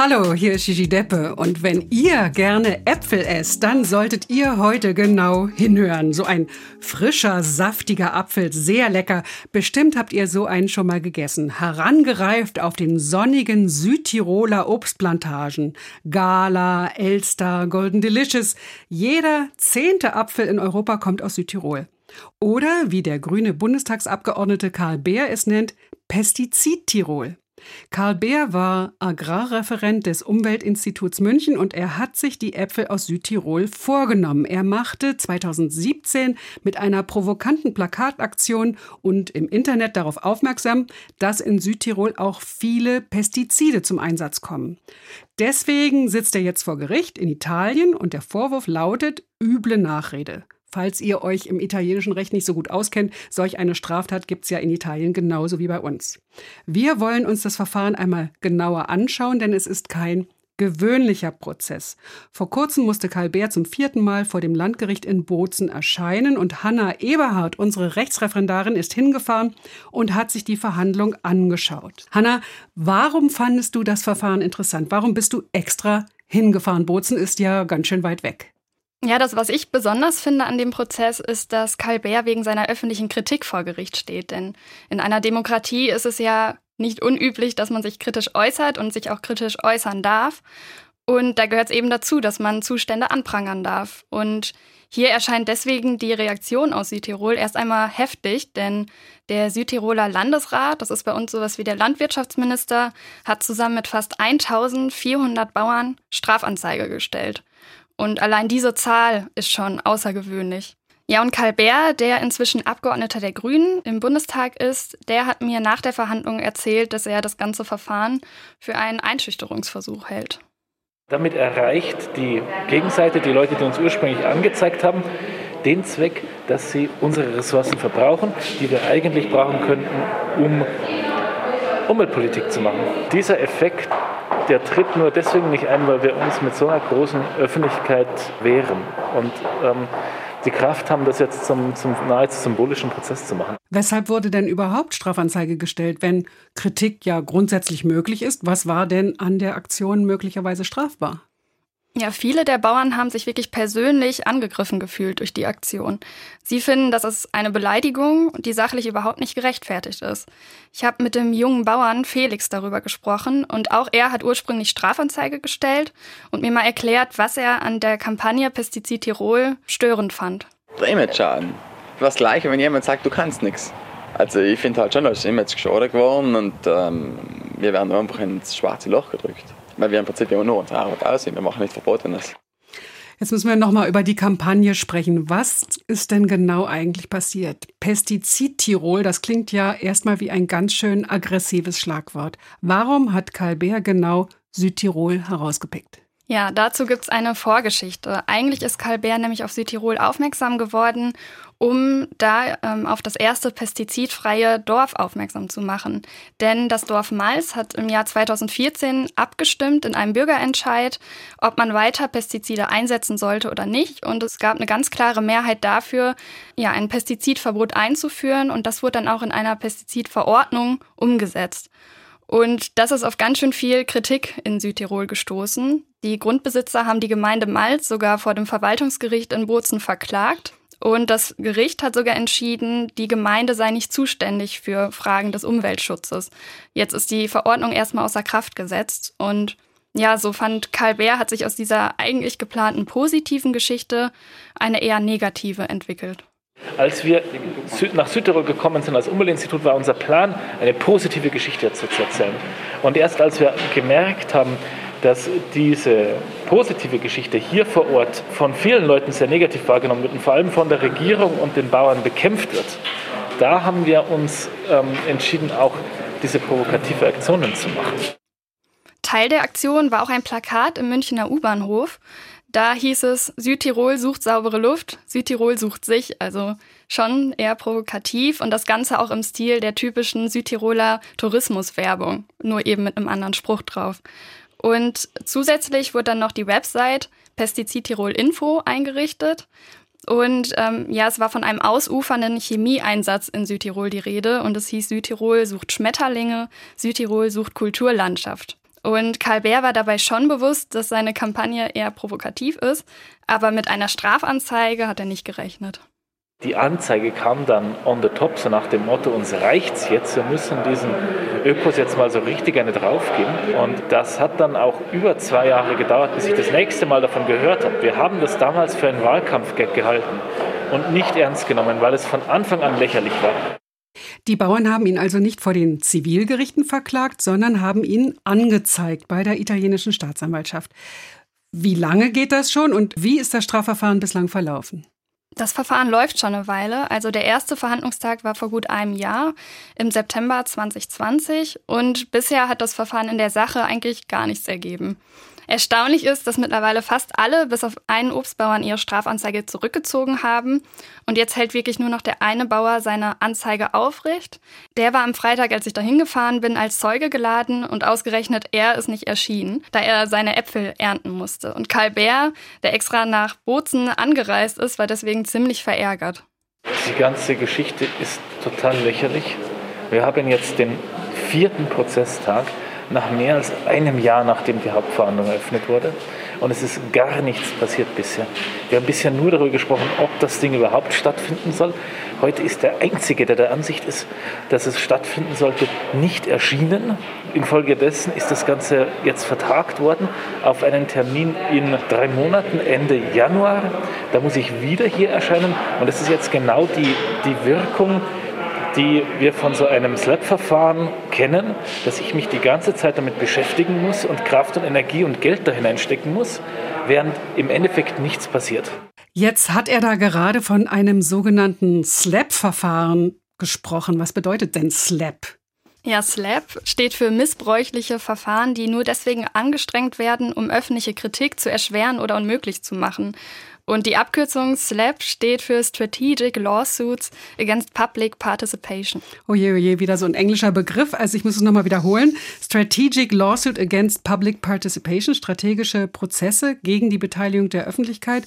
Hallo, hier ist Gigi Deppe und wenn ihr gerne Äpfel esst, dann solltet ihr heute genau hinhören. So ein frischer, saftiger Apfel, sehr lecker. Bestimmt habt ihr so einen schon mal gegessen. Herangereift auf den sonnigen Südtiroler Obstplantagen. Gala, Elster, Golden Delicious. Jeder zehnte Apfel in Europa kommt aus Südtirol. Oder, wie der grüne Bundestagsabgeordnete Karl Beer es nennt, Pestizid-Tirol. Karl Beer war Agrarreferent des Umweltinstituts München und er hat sich die Äpfel aus Südtirol vorgenommen. Er machte 2017 mit einer provokanten Plakataktion und im Internet darauf aufmerksam, dass in Südtirol auch viele Pestizide zum Einsatz kommen. Deswegen sitzt er jetzt vor Gericht in Italien und der Vorwurf lautet üble Nachrede. Falls ihr euch im italienischen Recht nicht so gut auskennt, solch eine Straftat gibt es ja in Italien genauso wie bei uns. Wir wollen uns das Verfahren einmal genauer anschauen, denn es ist kein gewöhnlicher Prozess. Vor kurzem musste Karl Bär zum vierten Mal vor dem Landgericht in Bozen erscheinen und Hanna Eberhardt, unsere Rechtsreferendarin, ist hingefahren und hat sich die Verhandlung angeschaut. Hanna, warum fandest du das Verfahren interessant? Warum bist du extra hingefahren? Bozen ist ja ganz schön weit weg. Ja, das, was ich besonders finde an dem Prozess, ist, dass Karl Bär wegen seiner öffentlichen Kritik vor Gericht steht. Denn in einer Demokratie ist es ja nicht unüblich, dass man sich kritisch äußert und sich auch kritisch äußern darf. Und da gehört es eben dazu, dass man Zustände anprangern darf. Und hier erscheint deswegen die Reaktion aus Südtirol erst einmal heftig, denn der Südtiroler Landesrat, das ist bei uns sowas wie der Landwirtschaftsminister, hat zusammen mit fast 1400 Bauern Strafanzeige gestellt. Und allein diese Zahl ist schon außergewöhnlich. Ja, und Karl Bär, der inzwischen Abgeordneter der Grünen im Bundestag ist, der hat mir nach der Verhandlung erzählt, dass er das ganze Verfahren für einen Einschüchterungsversuch hält. Damit erreicht die Gegenseite, die Leute, die uns ursprünglich angezeigt haben, den Zweck, dass sie unsere Ressourcen verbrauchen, die wir eigentlich brauchen könnten, um Umweltpolitik zu machen. Dieser Effekt der tritt nur deswegen nicht ein, weil wir uns mit so einer großen Öffentlichkeit wehren und ähm, die Kraft haben, das jetzt zum, zum nahezu symbolischen Prozess zu machen. Weshalb wurde denn überhaupt Strafanzeige gestellt, wenn Kritik ja grundsätzlich möglich ist? Was war denn an der Aktion möglicherweise strafbar? Ja, viele der Bauern haben sich wirklich persönlich angegriffen gefühlt durch die Aktion. Sie finden, dass es eine Beleidigung, die sachlich überhaupt nicht gerechtfertigt ist. Ich habe mit dem jungen Bauern Felix darüber gesprochen und auch er hat ursprünglich Strafanzeige gestellt und mir mal erklärt, was er an der Kampagne Pestizid Tirol störend fand. Der Image-Schaden. Das Gleiche, wenn jemand sagt, du kannst nichts. Also ich finde halt schon, dass das Image geschadet geworden und ähm, wir werden einfach ins schwarze Loch gedrückt weil wir im Prinzip ja nur unsere Arbeit aussehen. Wir machen nichts Verbotenes. Jetzt müssen wir nochmal über die Kampagne sprechen. Was ist denn genau eigentlich passiert? Pestizid Tirol, das klingt ja erstmal wie ein ganz schön aggressives Schlagwort. Warum hat Karl Beer genau Südtirol herausgepickt? Ja, dazu gibt's eine Vorgeschichte. Eigentlich ist Karl Bär nämlich auf Südtirol aufmerksam geworden, um da ähm, auf das erste pestizidfreie Dorf aufmerksam zu machen. Denn das Dorf Mals hat im Jahr 2014 abgestimmt in einem Bürgerentscheid, ob man weiter Pestizide einsetzen sollte oder nicht. Und es gab eine ganz klare Mehrheit dafür, ja, ein Pestizidverbot einzuführen. Und das wurde dann auch in einer Pestizidverordnung umgesetzt. Und das ist auf ganz schön viel Kritik in Südtirol gestoßen. Die Grundbesitzer haben die Gemeinde Malz sogar vor dem Verwaltungsgericht in Bozen verklagt. Und das Gericht hat sogar entschieden, die Gemeinde sei nicht zuständig für Fragen des Umweltschutzes. Jetzt ist die Verordnung erstmal außer Kraft gesetzt. Und ja, so fand Karl Bär, hat sich aus dieser eigentlich geplanten positiven Geschichte eine eher negative entwickelt. Als wir nach Südtirol gekommen sind als Umweltinstitut, war unser Plan, eine positive Geschichte zu erzählen. Und erst als wir gemerkt haben, dass diese positive Geschichte hier vor Ort von vielen Leuten sehr negativ wahrgenommen wird und vor allem von der Regierung und den Bauern bekämpft wird, da haben wir uns ähm, entschieden, auch diese provokative Aktionen zu machen. Teil der Aktion war auch ein Plakat im Münchner U-Bahnhof. Da hieß es, Südtirol sucht saubere Luft, Südtirol sucht sich, also schon eher provokativ und das Ganze auch im Stil der typischen Südtiroler Tourismuswerbung, nur eben mit einem anderen Spruch drauf. Und zusätzlich wurde dann noch die Website Pestizid Tirol Info eingerichtet. Und ähm, ja, es war von einem ausufernden Chemieeinsatz in Südtirol die Rede. Und es hieß, Südtirol sucht Schmetterlinge, Südtirol sucht Kulturlandschaft. Und Karl Bär war dabei schon bewusst, dass seine Kampagne eher provokativ ist, aber mit einer Strafanzeige hat er nicht gerechnet. Die Anzeige kam dann on the top, so nach dem Motto, uns reicht's jetzt, wir müssen diesen Ökos jetzt mal so richtig eine draufgeben. Und das hat dann auch über zwei Jahre gedauert, bis ich das nächste Mal davon gehört habe. Wir haben das damals für einen Wahlkampfgag gehalten und nicht ernst genommen, weil es von Anfang an lächerlich war. Die Bauern haben ihn also nicht vor den Zivilgerichten verklagt, sondern haben ihn angezeigt bei der italienischen Staatsanwaltschaft. Wie lange geht das schon und wie ist das Strafverfahren bislang verlaufen? Das Verfahren läuft schon eine Weile. Also der erste Verhandlungstag war vor gut einem Jahr, im September 2020. Und bisher hat das Verfahren in der Sache eigentlich gar nichts ergeben. Erstaunlich ist, dass mittlerweile fast alle, bis auf einen Obstbauern, ihre Strafanzeige zurückgezogen haben. Und jetzt hält wirklich nur noch der eine Bauer seine Anzeige aufrecht. Der war am Freitag, als ich dahin gefahren bin, als Zeuge geladen und ausgerechnet er ist nicht erschienen, da er seine Äpfel ernten musste. Und Karl Bär, der extra nach Bozen angereist ist, war deswegen ziemlich verärgert. Die ganze Geschichte ist total lächerlich. Wir haben jetzt den vierten Prozesstag nach mehr als einem Jahr, nachdem die Hauptverhandlung eröffnet wurde. Und es ist gar nichts passiert bisher. Wir haben bisher nur darüber gesprochen, ob das Ding überhaupt stattfinden soll. Heute ist der Einzige, der der Ansicht ist, dass es stattfinden sollte, nicht erschienen. Infolgedessen ist das Ganze jetzt vertagt worden auf einen Termin in drei Monaten, Ende Januar. Da muss ich wieder hier erscheinen. Und das ist jetzt genau die, die Wirkung, die wir von so einem SLAP-Verfahren kennen, dass ich mich die ganze Zeit damit beschäftigen muss und Kraft und Energie und Geld da hineinstecken muss, während im Endeffekt nichts passiert. Jetzt hat er da gerade von einem sogenannten SLAP-Verfahren gesprochen. Was bedeutet denn SLAP? Ja, SLAP steht für missbräuchliche Verfahren, die nur deswegen angestrengt werden, um öffentliche Kritik zu erschweren oder unmöglich zu machen. Und die Abkürzung SLAP steht für Strategic Lawsuits Against Public Participation. Oje, oje, wieder so ein englischer Begriff. Also ich muss es nochmal wiederholen. Strategic Lawsuit Against Public Participation, strategische Prozesse gegen die Beteiligung der Öffentlichkeit.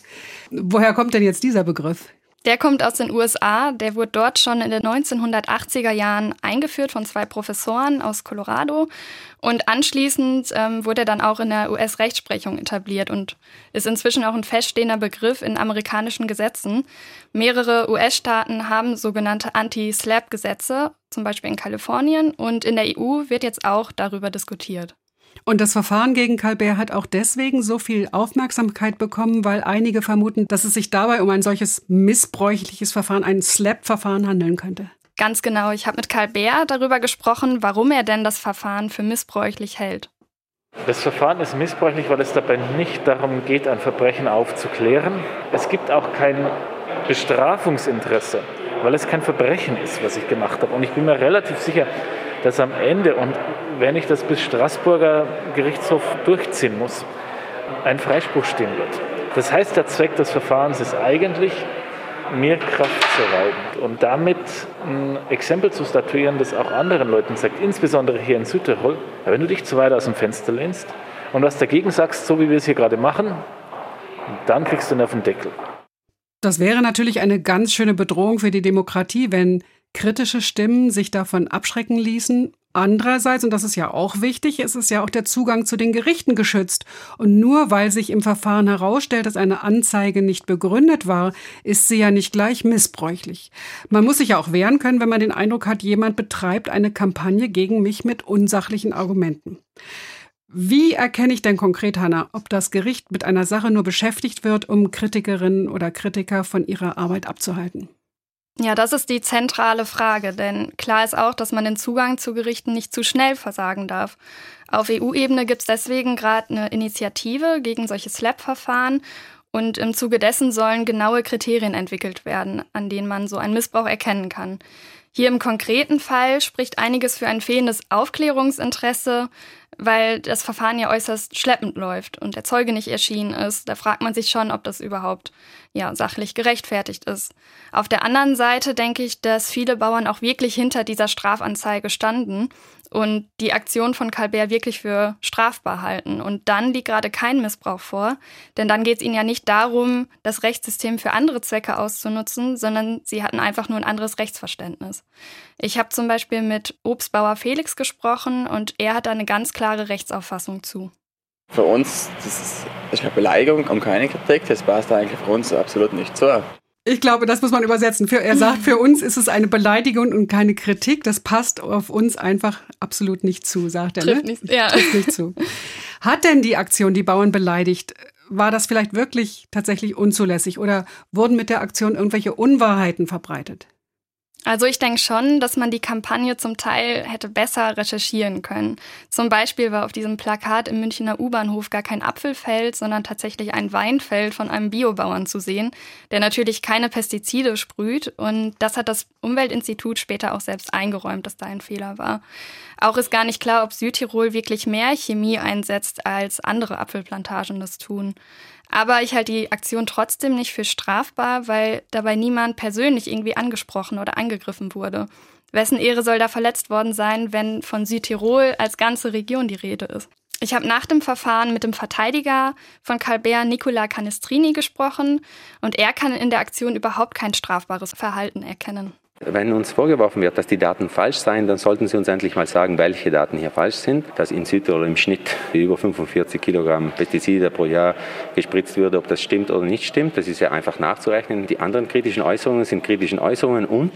Woher kommt denn jetzt dieser Begriff? Der kommt aus den USA. Der wurde dort schon in den 1980er Jahren eingeführt von zwei Professoren aus Colorado. Und anschließend ähm, wurde er dann auch in der US-Rechtsprechung etabliert und ist inzwischen auch ein feststehender Begriff in amerikanischen Gesetzen. Mehrere US-Staaten haben sogenannte Anti-SLAP-Gesetze, zum Beispiel in Kalifornien. Und in der EU wird jetzt auch darüber diskutiert. Und das Verfahren gegen Calbert hat auch deswegen so viel Aufmerksamkeit bekommen, weil einige vermuten, dass es sich dabei um ein solches missbräuchliches Verfahren, ein SLAP-Verfahren handeln könnte. Ganz genau. Ich habe mit Calbert darüber gesprochen, warum er denn das Verfahren für missbräuchlich hält. Das Verfahren ist missbräuchlich, weil es dabei nicht darum geht, ein Verbrechen aufzuklären. Es gibt auch kein Bestrafungsinteresse, weil es kein Verbrechen ist, was ich gemacht habe. Und ich bin mir relativ sicher, dass am Ende, und wenn ich das bis Straßburger Gerichtshof durchziehen muss, ein Freispruch stehen wird. Das heißt, der Zweck des Verfahrens ist eigentlich, mir Kraft zu rauben und damit ein Exempel zu statuieren, das auch anderen Leuten sagt, insbesondere hier in Südtirol, wenn du dich zu weit aus dem Fenster lehnst und was dagegen sagst, so wie wir es hier gerade machen, dann kriegst du einen auf den Deckel. Das wäre natürlich eine ganz schöne Bedrohung für die Demokratie, wenn kritische Stimmen sich davon abschrecken ließen. Andererseits, und das ist ja auch wichtig, ist es ja auch der Zugang zu den Gerichten geschützt. Und nur weil sich im Verfahren herausstellt, dass eine Anzeige nicht begründet war, ist sie ja nicht gleich missbräuchlich. Man muss sich ja auch wehren können, wenn man den Eindruck hat, jemand betreibt eine Kampagne gegen mich mit unsachlichen Argumenten. Wie erkenne ich denn konkret, Hanna, ob das Gericht mit einer Sache nur beschäftigt wird, um Kritikerinnen oder Kritiker von ihrer Arbeit abzuhalten? Ja, das ist die zentrale Frage, denn klar ist auch, dass man den Zugang zu Gerichten nicht zu schnell versagen darf. Auf EU-Ebene gibt es deswegen gerade eine Initiative gegen solche SLAP-Verfahren und im Zuge dessen sollen genaue Kriterien entwickelt werden, an denen man so einen Missbrauch erkennen kann. Hier im konkreten Fall spricht einiges für ein fehlendes Aufklärungsinteresse, weil das Verfahren ja äußerst schleppend läuft und der Zeuge nicht erschienen ist. Da fragt man sich schon, ob das überhaupt ja sachlich gerechtfertigt ist. Auf der anderen Seite denke ich, dass viele Bauern auch wirklich hinter dieser Strafanzeige standen und die Aktion von Calbert wirklich für strafbar halten. Und dann liegt gerade kein Missbrauch vor, denn dann geht es ihnen ja nicht darum, das Rechtssystem für andere Zwecke auszunutzen, sondern sie hatten einfach nur ein anderes Rechtsverständnis. Ich habe zum Beispiel mit Obstbauer Felix gesprochen und er hat da eine ganz klare Rechtsauffassung zu. Für uns das ist eine Beleidigung und keine Kritik. Das passt eigentlich für uns absolut nicht so. Ich glaube, das muss man übersetzen. Für, er sagt, für uns ist es eine Beleidigung und keine Kritik. Das passt auf uns einfach absolut nicht zu, sagt er. Ne? Trifft, nicht, ja. Trifft nicht zu. Hat denn die Aktion die Bauern beleidigt? War das vielleicht wirklich tatsächlich unzulässig oder wurden mit der Aktion irgendwelche Unwahrheiten verbreitet? Also ich denke schon, dass man die Kampagne zum Teil hätte besser recherchieren können. Zum Beispiel war auf diesem Plakat im Münchner U-Bahnhof gar kein Apfelfeld, sondern tatsächlich ein Weinfeld von einem Biobauern zu sehen, der natürlich keine Pestizide sprüht. Und das hat das Umweltinstitut später auch selbst eingeräumt, dass da ein Fehler war. Auch ist gar nicht klar, ob Südtirol wirklich mehr Chemie einsetzt, als andere Apfelplantagen das tun. Aber ich halte die Aktion trotzdem nicht für strafbar, weil dabei niemand persönlich irgendwie angesprochen oder angegriffen wurde. Wessen Ehre soll da verletzt worden sein, wenn von Südtirol als ganze Region die Rede ist? Ich habe nach dem Verfahren mit dem Verteidiger von Calbert, Nicola Canestrini, gesprochen und er kann in der Aktion überhaupt kein strafbares Verhalten erkennen. Wenn uns vorgeworfen wird, dass die Daten falsch seien, dann sollten Sie uns endlich mal sagen, welche Daten hier falsch sind. Dass in Südtirol im Schnitt über 45 Kilogramm Pestizide pro Jahr gespritzt würde, ob das stimmt oder nicht stimmt, das ist ja einfach nachzurechnen. Die anderen kritischen Äußerungen sind kritischen Äußerungen. Und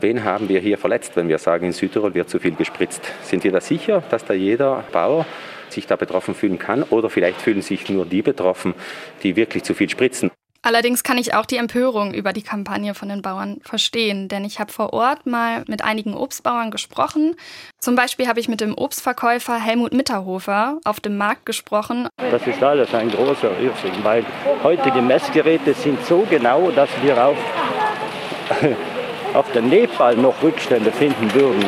wen haben wir hier verletzt, wenn wir sagen, in Südtirol wird zu viel gespritzt? Sind wir da sicher, dass da jeder Bauer sich da betroffen fühlen kann? Oder vielleicht fühlen sich nur die betroffen, die wirklich zu viel spritzen? Allerdings kann ich auch die Empörung über die Kampagne von den Bauern verstehen, denn ich habe vor Ort mal mit einigen Obstbauern gesprochen. Zum Beispiel habe ich mit dem Obstverkäufer Helmut Mitterhofer auf dem Markt gesprochen. Das ist alles ein großer Irrsinn, weil heutige Messgeräte sind so genau, dass wir auf, auf den Nepal noch Rückstände finden würden.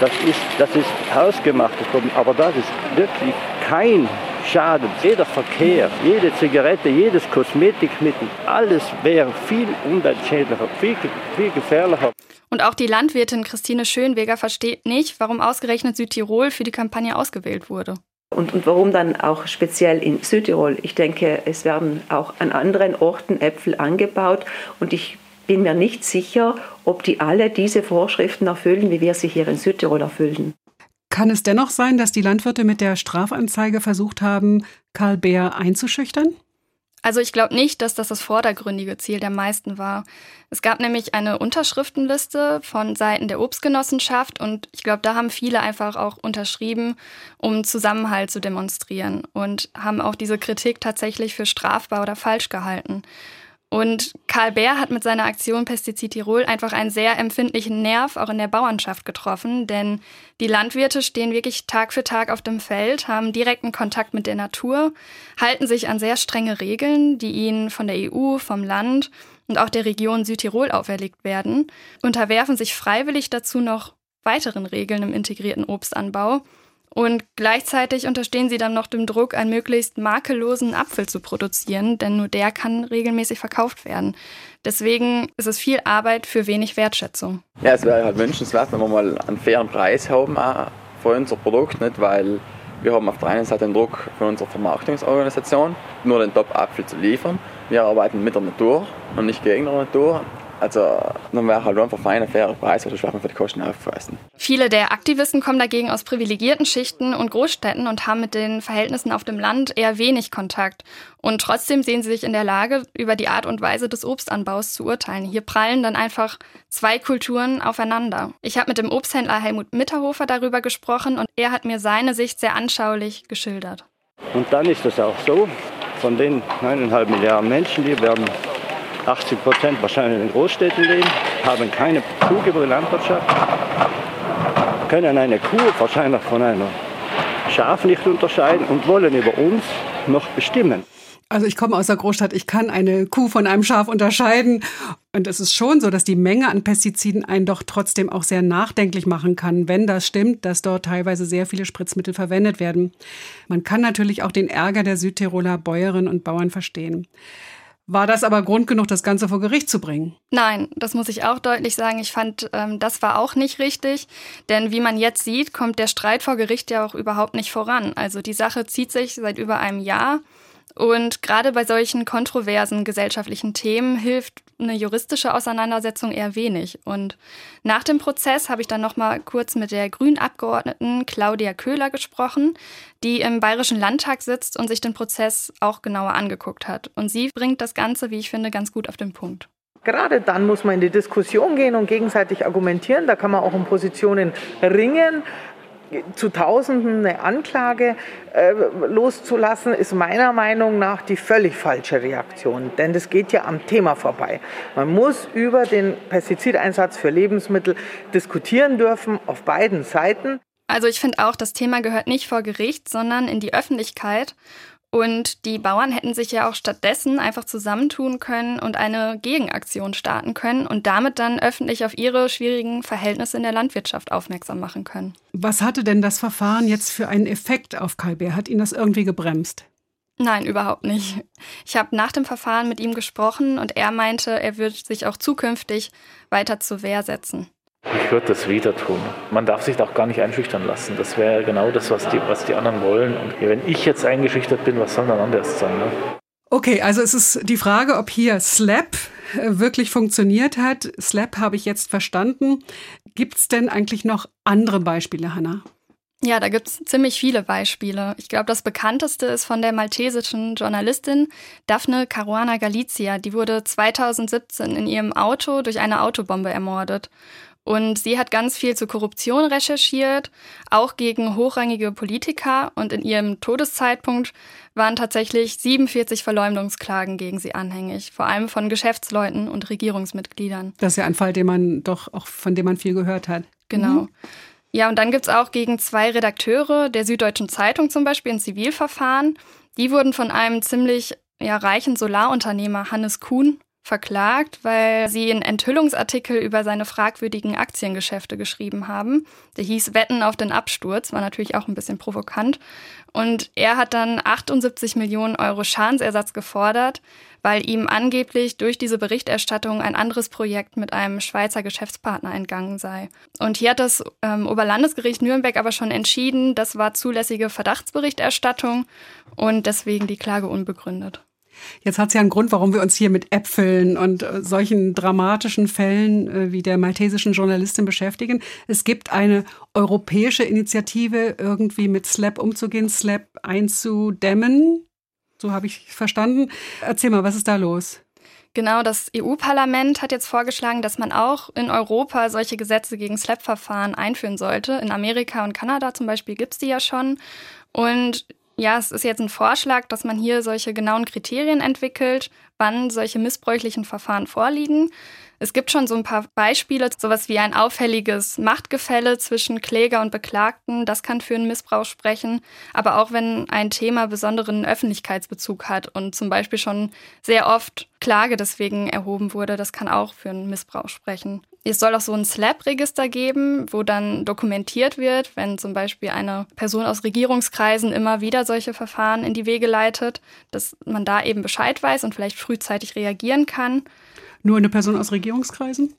Das ist, das ist hausgemacht, aber das ist wirklich kein Schaden. Jeder Verkehr, jede Zigarette, jedes Kosmetikmittel, alles wäre viel umweltschädlicher, viel, viel gefährlicher. Und auch die Landwirtin Christine Schönweger versteht nicht, warum ausgerechnet Südtirol für die Kampagne ausgewählt wurde. Und, und warum dann auch speziell in Südtirol? Ich denke, es werden auch an anderen Orten Äpfel angebaut und ich bin mir nicht sicher, ob die alle diese Vorschriften erfüllen, wie wir sie hier in Südtirol erfüllen. Kann es dennoch sein, dass die Landwirte mit der Strafanzeige versucht haben, Karl Bär einzuschüchtern? Also ich glaube nicht, dass das das vordergründige Ziel der meisten war. Es gab nämlich eine Unterschriftenliste von Seiten der Obstgenossenschaft und ich glaube, da haben viele einfach auch unterschrieben, um Zusammenhalt zu demonstrieren und haben auch diese Kritik tatsächlich für strafbar oder falsch gehalten. Und Karl Bär hat mit seiner Aktion Pestizid Tirol einfach einen sehr empfindlichen Nerv auch in der Bauernschaft getroffen, denn die Landwirte stehen wirklich Tag für Tag auf dem Feld, haben direkten Kontakt mit der Natur, halten sich an sehr strenge Regeln, die ihnen von der EU, vom Land und auch der Region Südtirol auferlegt werden, unterwerfen sich freiwillig dazu noch weiteren Regeln im integrierten Obstanbau und gleichzeitig unterstehen sie dann noch dem Druck, einen möglichst makellosen Apfel zu produzieren, denn nur der kann regelmäßig verkauft werden. Deswegen ist es viel Arbeit für wenig Wertschätzung. Ja, es wäre halt wünschenswert, wenn wir mal einen fairen Preis haben für unser Produkt, nicht? weil wir haben auf der einen Seite den Druck von unserer Vermarktungsorganisation, nur den Top-Apfel zu liefern. Wir arbeiten mit der Natur und nicht gegen die Natur. Also dann wäre halt einfach feiner, fairer Preis, weil wir für die Kosten aufweisen. Viele der Aktivisten kommen dagegen aus privilegierten Schichten und Großstädten und haben mit den Verhältnissen auf dem Land eher wenig Kontakt. Und trotzdem sehen sie sich in der Lage, über die Art und Weise des Obstanbaus zu urteilen. Hier prallen dann einfach zwei Kulturen aufeinander. Ich habe mit dem Obsthändler Helmut Mitterhofer darüber gesprochen und er hat mir seine Sicht sehr anschaulich geschildert. Und dann ist es auch so, von den 9,5 Milliarden Menschen, die werden 80 Prozent wahrscheinlich in Großstädten leben, haben keine Bezug über die Landwirtschaft, können eine Kuh wahrscheinlich von einer Schaf nicht unterscheiden und wollen über uns noch bestimmen. Also ich komme aus der Großstadt, ich kann eine Kuh von einem Schaf unterscheiden. Und es ist schon so, dass die Menge an Pestiziden einen doch trotzdem auch sehr nachdenklich machen kann, wenn das stimmt, dass dort teilweise sehr viele Spritzmittel verwendet werden. Man kann natürlich auch den Ärger der Südtiroler Bäuerinnen und Bauern verstehen. War das aber Grund genug, das Ganze vor Gericht zu bringen? Nein, das muss ich auch deutlich sagen. Ich fand, ähm, das war auch nicht richtig. Denn wie man jetzt sieht, kommt der Streit vor Gericht ja auch überhaupt nicht voran. Also die Sache zieht sich seit über einem Jahr. Und gerade bei solchen kontroversen gesellschaftlichen Themen hilft eine juristische Auseinandersetzung eher wenig. Und nach dem Prozess habe ich dann noch mal kurz mit der grünen Abgeordneten Claudia Köhler gesprochen, die im Bayerischen Landtag sitzt und sich den Prozess auch genauer angeguckt hat. Und sie bringt das Ganze, wie ich finde, ganz gut auf den Punkt. Gerade dann muss man in die Diskussion gehen und gegenseitig argumentieren. Da kann man auch um Positionen ringen zu Tausenden eine Anklage äh, loszulassen, ist meiner Meinung nach die völlig falsche Reaktion. Denn das geht ja am Thema vorbei. Man muss über den Pestizideinsatz für Lebensmittel diskutieren dürfen auf beiden Seiten. Also ich finde auch, das Thema gehört nicht vor Gericht, sondern in die Öffentlichkeit. Und die Bauern hätten sich ja auch stattdessen einfach zusammentun können und eine Gegenaktion starten können und damit dann öffentlich auf ihre schwierigen Verhältnisse in der Landwirtschaft aufmerksam machen können. Was hatte denn das Verfahren jetzt für einen Effekt auf Kai Bär? Hat ihn das irgendwie gebremst? Nein, überhaupt nicht. Ich habe nach dem Verfahren mit ihm gesprochen und er meinte, er würde sich auch zukünftig weiter zur Wehr setzen. Ich würde das wieder tun. Man darf sich doch gar nicht einschüchtern lassen. Das wäre genau das, was die, was die anderen wollen. Und wenn ich jetzt eingeschüchtert bin, was soll dann anders sein? Ne? Okay, also es ist die Frage, ob hier Slap äh, wirklich funktioniert hat. Slap habe ich jetzt verstanden. Gibt es denn eigentlich noch andere Beispiele, Hannah? Ja, da gibt es ziemlich viele Beispiele. Ich glaube, das bekannteste ist von der maltesischen Journalistin Daphne Caruana Galizia. Die wurde 2017 in ihrem Auto durch eine Autobombe ermordet. Und sie hat ganz viel zu Korruption recherchiert, auch gegen hochrangige Politiker. Und in ihrem Todeszeitpunkt waren tatsächlich 47 Verleumdungsklagen gegen sie anhängig, vor allem von Geschäftsleuten und Regierungsmitgliedern. Das ist ja ein Fall, den man doch auch von dem man viel gehört hat. Genau. Mhm. Ja, und dann gibt's auch gegen zwei Redakteure der Süddeutschen Zeitung zum Beispiel ein Zivilverfahren. Die wurden von einem ziemlich ja, reichen Solarunternehmer Hannes Kuhn verklagt, weil sie einen Enthüllungsartikel über seine fragwürdigen Aktiengeschäfte geschrieben haben. Der hieß Wetten auf den Absturz, war natürlich auch ein bisschen provokant. Und er hat dann 78 Millionen Euro Schadensersatz gefordert, weil ihm angeblich durch diese Berichterstattung ein anderes Projekt mit einem Schweizer Geschäftspartner entgangen sei. Und hier hat das ähm, Oberlandesgericht Nürnberg aber schon entschieden, das war zulässige Verdachtsberichterstattung und deswegen die Klage unbegründet. Jetzt hat es ja einen Grund, warum wir uns hier mit Äpfeln und äh, solchen dramatischen Fällen äh, wie der maltesischen Journalistin beschäftigen. Es gibt eine europäische Initiative, irgendwie mit SLAP umzugehen, SLAP einzudämmen. So habe ich verstanden. Erzähl mal, was ist da los? Genau, das EU-Parlament hat jetzt vorgeschlagen, dass man auch in Europa solche Gesetze gegen SLAP-Verfahren einführen sollte. In Amerika und Kanada zum Beispiel gibt es die ja schon. Und ja, es ist jetzt ein Vorschlag, dass man hier solche genauen Kriterien entwickelt, wann solche missbräuchlichen Verfahren vorliegen. Es gibt schon so ein paar Beispiele, sowas wie ein auffälliges Machtgefälle zwischen Kläger und Beklagten, das kann für einen Missbrauch sprechen, aber auch wenn ein Thema besonderen Öffentlichkeitsbezug hat und zum Beispiel schon sehr oft Klage deswegen erhoben wurde, das kann auch für einen Missbrauch sprechen. Es soll auch so ein SLAP-Register geben, wo dann dokumentiert wird, wenn zum Beispiel eine Person aus Regierungskreisen immer wieder solche Verfahren in die Wege leitet, dass man da eben Bescheid weiß und vielleicht frühzeitig reagieren kann. Nur eine Person aus Regierungskreisen?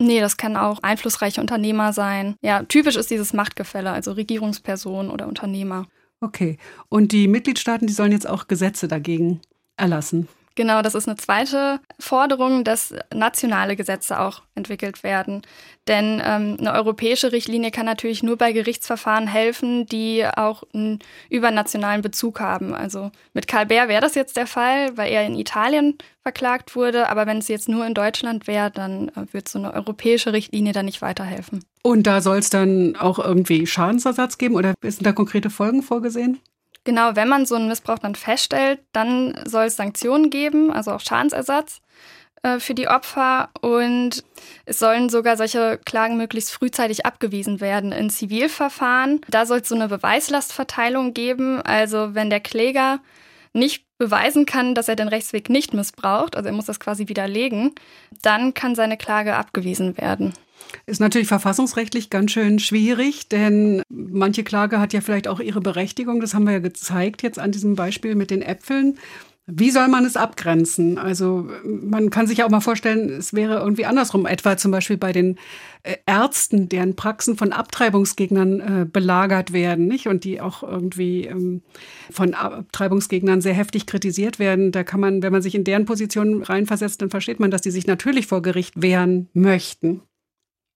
Nee, das kann auch einflussreiche Unternehmer sein. Ja, typisch ist dieses Machtgefälle, also Regierungsperson oder Unternehmer. Okay. Und die Mitgliedstaaten, die sollen jetzt auch Gesetze dagegen erlassen. Genau, das ist eine zweite Forderung, dass nationale Gesetze auch entwickelt werden. Denn ähm, eine europäische Richtlinie kann natürlich nur bei Gerichtsverfahren helfen, die auch einen übernationalen Bezug haben. Also mit Karl Bär wäre das jetzt der Fall, weil er in Italien verklagt wurde. Aber wenn es jetzt nur in Deutschland wäre, dann äh, wird so eine europäische Richtlinie da nicht weiterhelfen. Und da soll es dann auch irgendwie Schadensersatz geben oder sind da konkrete Folgen vorgesehen? Genau, wenn man so einen Missbrauch dann feststellt, dann soll es Sanktionen geben, also auch Schadensersatz äh, für die Opfer. Und es sollen sogar solche Klagen möglichst frühzeitig abgewiesen werden in Zivilverfahren. Da soll es so eine Beweislastverteilung geben. Also wenn der Kläger nicht beweisen kann, dass er den Rechtsweg nicht missbraucht, also er muss das quasi widerlegen, dann kann seine Klage abgewiesen werden. Ist natürlich verfassungsrechtlich ganz schön schwierig, denn manche Klage hat ja vielleicht auch ihre Berechtigung. Das haben wir ja gezeigt jetzt an diesem Beispiel mit den Äpfeln. Wie soll man es abgrenzen? Also man kann sich ja auch mal vorstellen, es wäre irgendwie andersrum, etwa zum Beispiel bei den äh, Ärzten, deren Praxen von Abtreibungsgegnern äh, belagert werden, nicht? Und die auch irgendwie ähm, von Abtreibungsgegnern sehr heftig kritisiert werden. Da kann man, wenn man sich in deren Position reinversetzt, dann versteht man, dass die sich natürlich vor Gericht wehren möchten.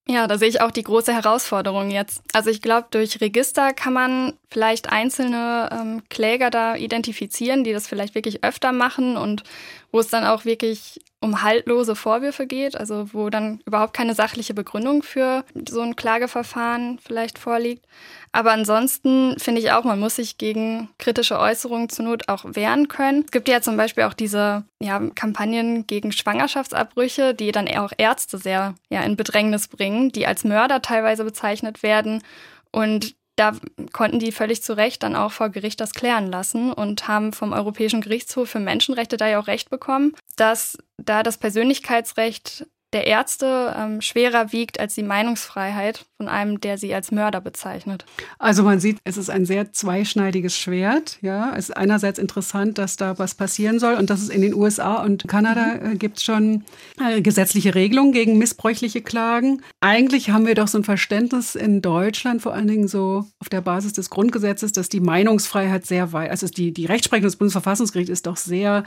Ja, da sehe ich auch die große Herausforderung jetzt. Also ich glaube, durch Register kann man vielleicht einzelne ähm, Kläger da identifizieren, die das vielleicht wirklich öfter machen und wo es dann auch wirklich um haltlose Vorwürfe geht, also wo dann überhaupt keine sachliche Begründung für so ein Klageverfahren vielleicht vorliegt. Aber ansonsten finde ich auch, man muss sich gegen kritische Äußerungen zur Not auch wehren können. Es gibt ja zum Beispiel auch diese ja, Kampagnen gegen Schwangerschaftsabbrüche, die dann auch Ärzte sehr ja, in Bedrängnis bringen, die als Mörder teilweise bezeichnet werden. Und da konnten die völlig zu Recht dann auch vor Gericht das klären lassen und haben vom Europäischen Gerichtshof für Menschenrechte da ja auch Recht bekommen, dass da das Persönlichkeitsrecht der Ärzte ähm, schwerer wiegt als die Meinungsfreiheit von einem, der sie als Mörder bezeichnet. Also man sieht, es ist ein sehr zweischneidiges Schwert. Ja, es ist einerseits interessant, dass da was passieren soll und dass es in den USA und Kanada mhm. äh, gibt es schon äh, gesetzliche Regelungen gegen missbräuchliche Klagen. Eigentlich haben wir doch so ein Verständnis in Deutschland, vor allen Dingen so auf der Basis des Grundgesetzes, dass die Meinungsfreiheit sehr weit, also die, die Rechtsprechung des Bundesverfassungsgerichts ist doch sehr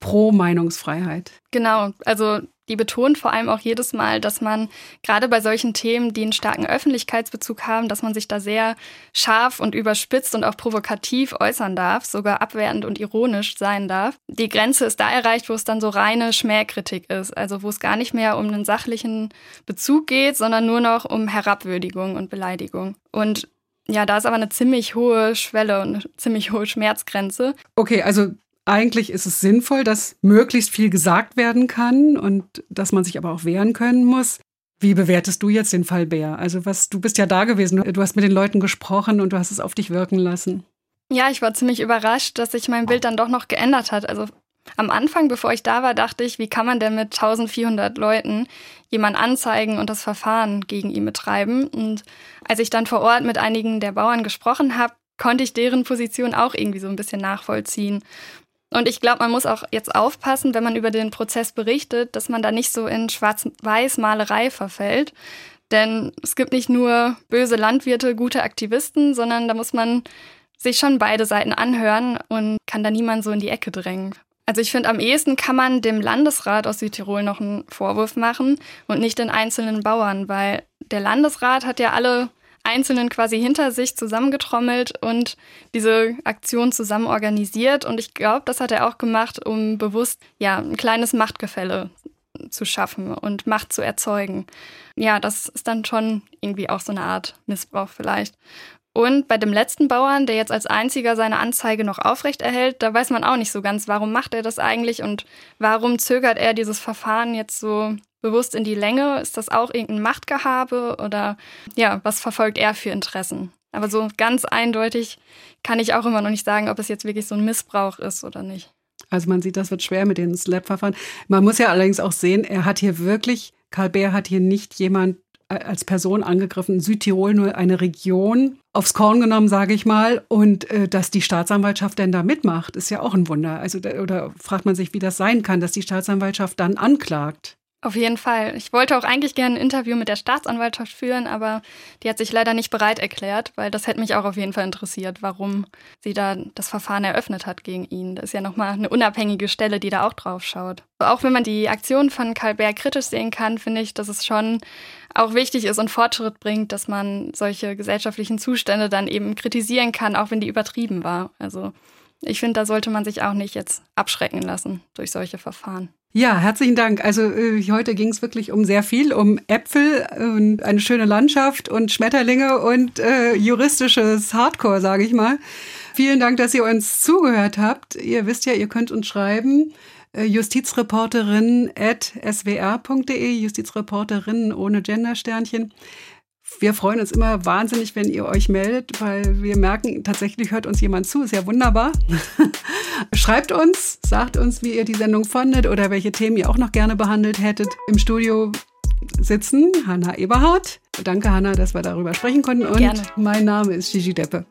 pro Meinungsfreiheit. Genau, also die betont vor allem auch jedes Mal, dass man gerade bei solchen Themen, die einen starken Öffentlichkeitsbezug haben, dass man sich da sehr scharf und überspitzt und auch provokativ äußern darf, sogar abwertend und ironisch sein darf. Die Grenze ist da erreicht, wo es dann so reine Schmähkritik ist, also wo es gar nicht mehr um einen sachlichen Bezug geht, sondern nur noch um Herabwürdigung und Beleidigung. Und ja, da ist aber eine ziemlich hohe Schwelle und eine ziemlich hohe Schmerzgrenze. Okay, also eigentlich ist es sinnvoll, dass möglichst viel gesagt werden kann und dass man sich aber auch wehren können muss. Wie bewertest du jetzt den Fall Bär? Also was, du bist ja da gewesen, du hast mit den Leuten gesprochen und du hast es auf dich wirken lassen. Ja, ich war ziemlich überrascht, dass sich mein Bild dann doch noch geändert hat. Also am Anfang, bevor ich da war, dachte ich, wie kann man denn mit 1400 Leuten jemanden anzeigen und das Verfahren gegen ihn betreiben? Und als ich dann vor Ort mit einigen der Bauern gesprochen habe, konnte ich deren Position auch irgendwie so ein bisschen nachvollziehen. Und ich glaube, man muss auch jetzt aufpassen, wenn man über den Prozess berichtet, dass man da nicht so in Schwarz-Weiß-Malerei verfällt. Denn es gibt nicht nur böse Landwirte, gute Aktivisten, sondern da muss man sich schon beide Seiten anhören und kann da niemand so in die Ecke drängen. Also ich finde, am ehesten kann man dem Landesrat aus Südtirol noch einen Vorwurf machen und nicht den einzelnen Bauern, weil der Landesrat hat ja alle Einzelnen quasi hinter sich zusammengetrommelt und diese Aktion zusammen organisiert. Und ich glaube, das hat er auch gemacht, um bewusst ja ein kleines Machtgefälle zu schaffen und Macht zu erzeugen. Ja, das ist dann schon irgendwie auch so eine Art Missbrauch vielleicht. Und bei dem letzten Bauern, der jetzt als einziger seine Anzeige noch aufrechterhält, da weiß man auch nicht so ganz, warum macht er das eigentlich und warum zögert er dieses Verfahren jetzt so bewusst in die Länge? Ist das auch irgendein Machtgehabe oder ja, was verfolgt er für Interessen? Aber so ganz eindeutig kann ich auch immer noch nicht sagen, ob es jetzt wirklich so ein Missbrauch ist oder nicht. Also man sieht, das wird schwer mit den Slap-Verfahren. Man muss ja allerdings auch sehen, er hat hier wirklich, Karl Beer hat hier nicht jemand äh, als Person angegriffen, Südtirol nur eine Region aufs Korn genommen, sage ich mal. Und äh, dass die Staatsanwaltschaft denn da mitmacht, ist ja auch ein Wunder. Also oder fragt man sich, wie das sein kann, dass die Staatsanwaltschaft dann anklagt. Auf jeden Fall. Ich wollte auch eigentlich gerne ein Interview mit der Staatsanwaltschaft führen, aber die hat sich leider nicht bereit erklärt, weil das hätte mich auch auf jeden Fall interessiert, warum sie da das Verfahren eröffnet hat gegen ihn. Das ist ja nochmal eine unabhängige Stelle, die da auch drauf schaut. Auch wenn man die Aktion von Karl Bär kritisch sehen kann, finde ich, dass es schon auch wichtig ist und Fortschritt bringt, dass man solche gesellschaftlichen Zustände dann eben kritisieren kann, auch wenn die übertrieben war. Also ich finde, da sollte man sich auch nicht jetzt abschrecken lassen durch solche Verfahren. Ja, herzlichen Dank. Also äh, heute ging es wirklich um sehr viel, um Äpfel und eine schöne Landschaft und Schmetterlinge und äh, juristisches Hardcore, sage ich mal. Vielen Dank, dass ihr uns zugehört habt. Ihr wisst ja, ihr könnt uns schreiben äh, justizreporterin at swr.de, Justizreporterinnen ohne Gendersternchen. Wir freuen uns immer wahnsinnig, wenn ihr euch meldet, weil wir merken, tatsächlich hört uns jemand zu. Ist ja wunderbar. Schreibt uns, sagt uns, wie ihr die Sendung fandet oder welche Themen ihr auch noch gerne behandelt hättet. Im Studio sitzen Hanna Eberhardt. Danke, Hanna, dass wir darüber sprechen konnten. Und gerne. mein Name ist Gigi Deppe.